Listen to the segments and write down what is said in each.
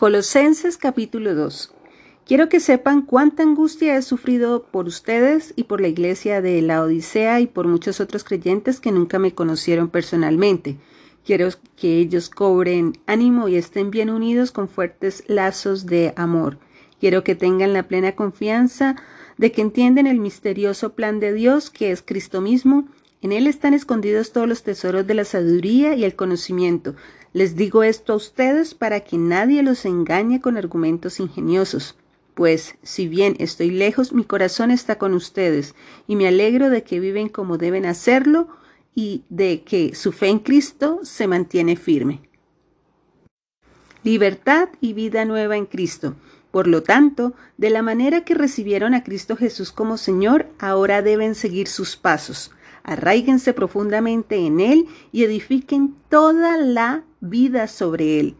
Colosenses capítulo 2. Quiero que sepan cuánta angustia he sufrido por ustedes y por la iglesia de la Odisea y por muchos otros creyentes que nunca me conocieron personalmente. Quiero que ellos cobren ánimo y estén bien unidos con fuertes lazos de amor. Quiero que tengan la plena confianza de que entienden el misterioso plan de Dios que es Cristo mismo. En él están escondidos todos los tesoros de la sabiduría y el conocimiento. Les digo esto a ustedes para que nadie los engañe con argumentos ingeniosos. Pues, si bien estoy lejos, mi corazón está con ustedes, y me alegro de que viven como deben hacerlo y de que su fe en Cristo se mantiene firme. Libertad y vida nueva en Cristo. Por lo tanto, de la manera que recibieron a Cristo Jesús como Señor, ahora deben seguir sus pasos arraíguense profundamente en Él y edifiquen toda la vida sobre Él.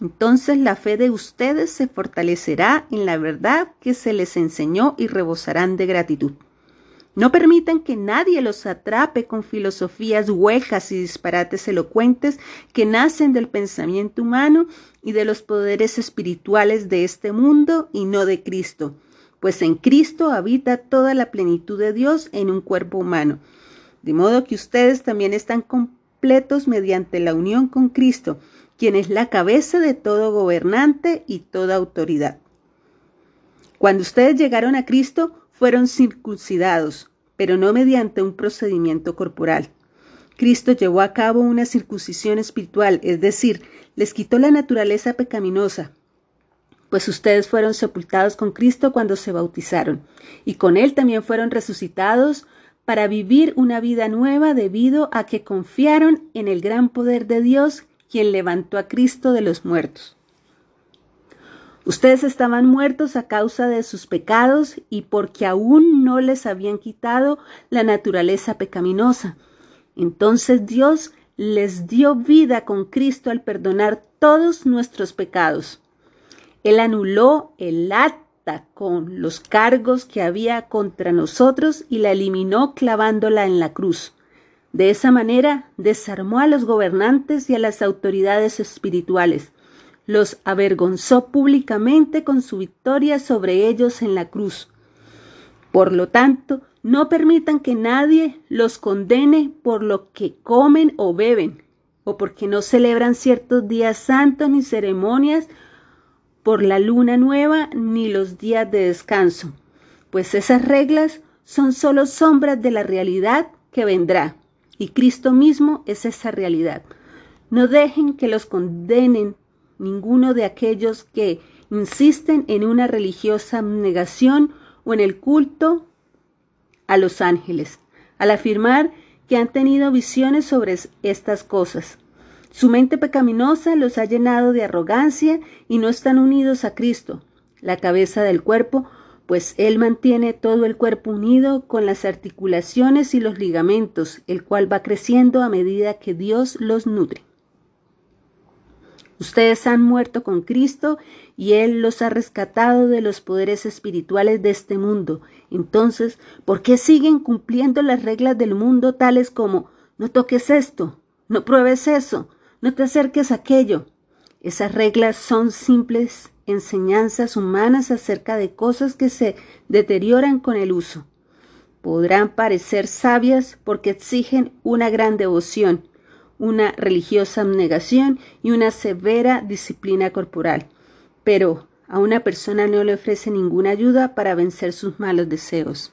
Entonces la fe de ustedes se fortalecerá en la verdad que se les enseñó y rebosarán de gratitud. No permitan que nadie los atrape con filosofías huecas y disparates elocuentes que nacen del pensamiento humano y de los poderes espirituales de este mundo y no de Cristo, pues en Cristo habita toda la plenitud de Dios en un cuerpo humano de modo que ustedes también están completos mediante la unión con Cristo, quien es la cabeza de todo gobernante y toda autoridad. Cuando ustedes llegaron a Cristo, fueron circuncidados, pero no mediante un procedimiento corporal. Cristo llevó a cabo una circuncisión espiritual, es decir, les quitó la naturaleza pecaminosa, pues ustedes fueron sepultados con Cristo cuando se bautizaron, y con Él también fueron resucitados para vivir una vida nueva debido a que confiaron en el gran poder de Dios, quien levantó a Cristo de los muertos. Ustedes estaban muertos a causa de sus pecados y porque aún no les habían quitado la naturaleza pecaminosa. Entonces Dios les dio vida con Cristo al perdonar todos nuestros pecados. Él anuló el acto con los cargos que había contra nosotros y la eliminó clavándola en la cruz. De esa manera desarmó a los gobernantes y a las autoridades espirituales, los avergonzó públicamente con su victoria sobre ellos en la cruz. Por lo tanto, no permitan que nadie los condene por lo que comen o beben, o porque no celebran ciertos días santos ni ceremonias por la luna nueva ni los días de descanso, pues esas reglas son solo sombras de la realidad que vendrá, y Cristo mismo es esa realidad. No dejen que los condenen ninguno de aquellos que insisten en una religiosa negación o en el culto a los ángeles, al afirmar que han tenido visiones sobre estas cosas. Su mente pecaminosa los ha llenado de arrogancia y no están unidos a Cristo, la cabeza del cuerpo, pues Él mantiene todo el cuerpo unido con las articulaciones y los ligamentos, el cual va creciendo a medida que Dios los nutre. Ustedes han muerto con Cristo y Él los ha rescatado de los poderes espirituales de este mundo. Entonces, ¿por qué siguen cumpliendo las reglas del mundo tales como no toques esto, no pruebes eso, no te acerques a aquello. Esas reglas son simples enseñanzas humanas acerca de cosas que se deterioran con el uso. Podrán parecer sabias porque exigen una gran devoción, una religiosa abnegación y una severa disciplina corporal, pero a una persona no le ofrece ninguna ayuda para vencer sus malos deseos.